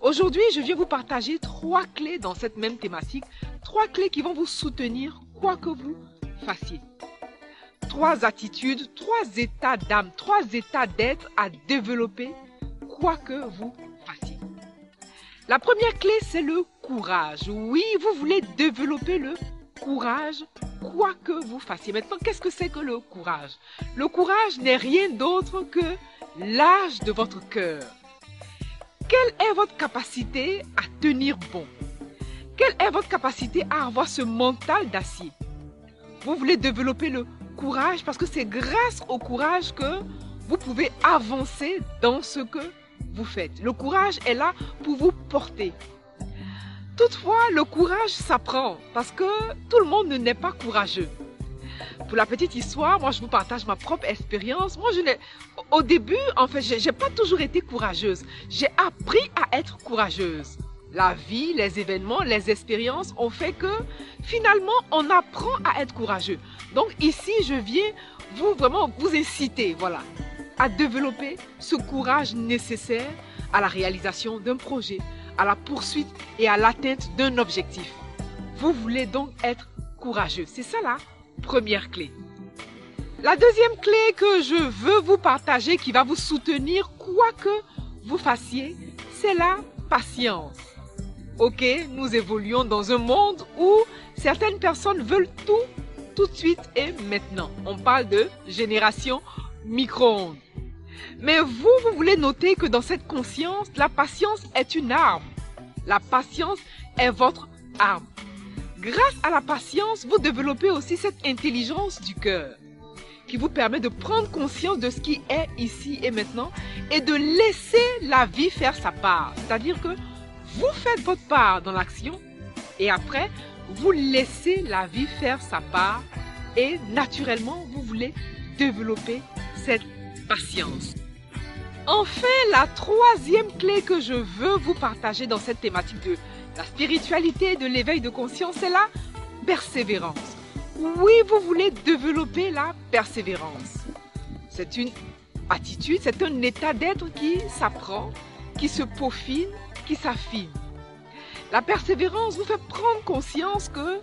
Aujourd'hui, je viens vous partager trois clés dans cette même thématique, trois clés qui vont vous soutenir quoi que vous fassiez. Trois attitudes, trois états d'âme, trois états d'être à développer quoi que vous fassiez. La première clé, c'est le courage. Oui, vous voulez développer le courage quoi que vous fassiez. Maintenant, qu'est-ce que c'est que le courage? Le courage n'est rien d'autre que l'âge de votre cœur. Quelle est votre capacité à tenir bon? Quelle est votre capacité à avoir ce mental d'acier? Vous voulez développer le courage parce que c'est grâce au courage que vous pouvez avancer dans ce que vous faites. Le courage est là pour vous porter. Toutefois, le courage s'apprend parce que tout le monde n'est pas courageux. Pour la petite histoire, moi je vous partage ma propre expérience. Moi je au début, en fait, j'ai pas toujours été courageuse. J'ai appris à être courageuse. La vie, les événements, les expériences ont fait que finalement, on apprend à être courageux. Donc ici, je viens vous vraiment vous inciter, voilà, à développer ce courage nécessaire à la réalisation d'un projet, à la poursuite et à l'atteinte d'un objectif. Vous voulez donc être courageux. C'est ça la première clé. La deuxième clé que je veux vous partager, qui va vous soutenir quoi que vous fassiez, c'est la patience. Ok, nous évoluons dans un monde où certaines personnes veulent tout, tout de suite et maintenant. On parle de génération micro-ondes. Mais vous, vous voulez noter que dans cette conscience, la patience est une arme. La patience est votre arme. Grâce à la patience, vous développez aussi cette intelligence du cœur qui vous permet de prendre conscience de ce qui est ici et maintenant et de laisser la vie faire sa part. C'est-à-dire que vous faites votre part dans l'action et après, vous laissez la vie faire sa part et naturellement, vous voulez développer cette patience. Enfin, la troisième clé que je veux vous partager dans cette thématique de la spiritualité et de l'éveil de conscience, c'est la persévérance. Oui, vous voulez développer la persévérance. C'est une attitude, c'est un état d'être qui s'apprend, qui se peaufine, qui s'affine. La persévérance vous fait prendre conscience que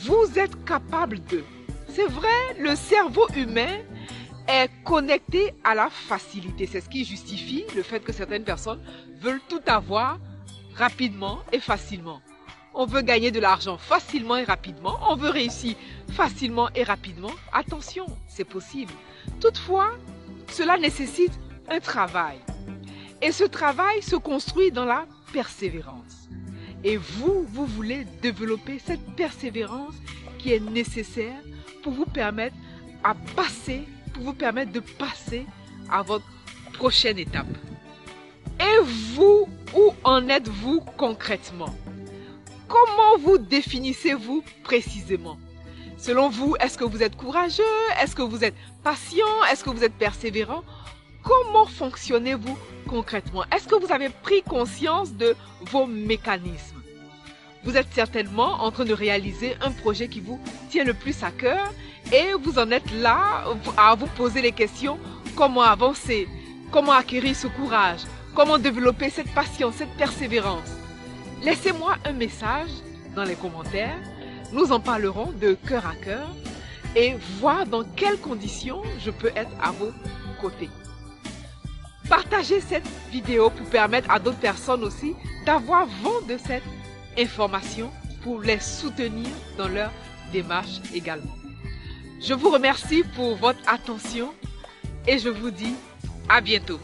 vous êtes capable de. C'est vrai, le cerveau humain est connecté à la facilité. C'est ce qui justifie le fait que certaines personnes veulent tout avoir rapidement et facilement. On veut gagner de l'argent facilement et rapidement. On veut réussir facilement et rapidement. Attention, c'est possible. Toutefois, cela nécessite un travail. Et ce travail se construit dans la persévérance. Et vous, vous voulez développer cette persévérance qui est nécessaire pour vous permettre à passer, vous permettre de passer à votre prochaine étape. Et vous, où en êtes-vous concrètement? Comment vous définissez-vous précisément? Selon vous, est-ce que vous êtes courageux? Est-ce que vous êtes patient? Est-ce que vous êtes persévérant? Comment fonctionnez-vous concrètement? Est-ce que vous avez pris conscience de vos mécanismes? Vous êtes certainement en train de réaliser un projet qui vous tient le plus à cœur et vous en êtes là à vous poser les questions comment avancer? Comment acquérir ce courage? Comment développer cette patience, cette persévérance? Laissez-moi un message dans les commentaires. Nous en parlerons de cœur à cœur et voir dans quelles conditions je peux être à vos côtés. Partagez cette vidéo pour permettre à d'autres personnes aussi d'avoir vent de cette information pour les soutenir dans leur démarche également. Je vous remercie pour votre attention et je vous dis à bientôt.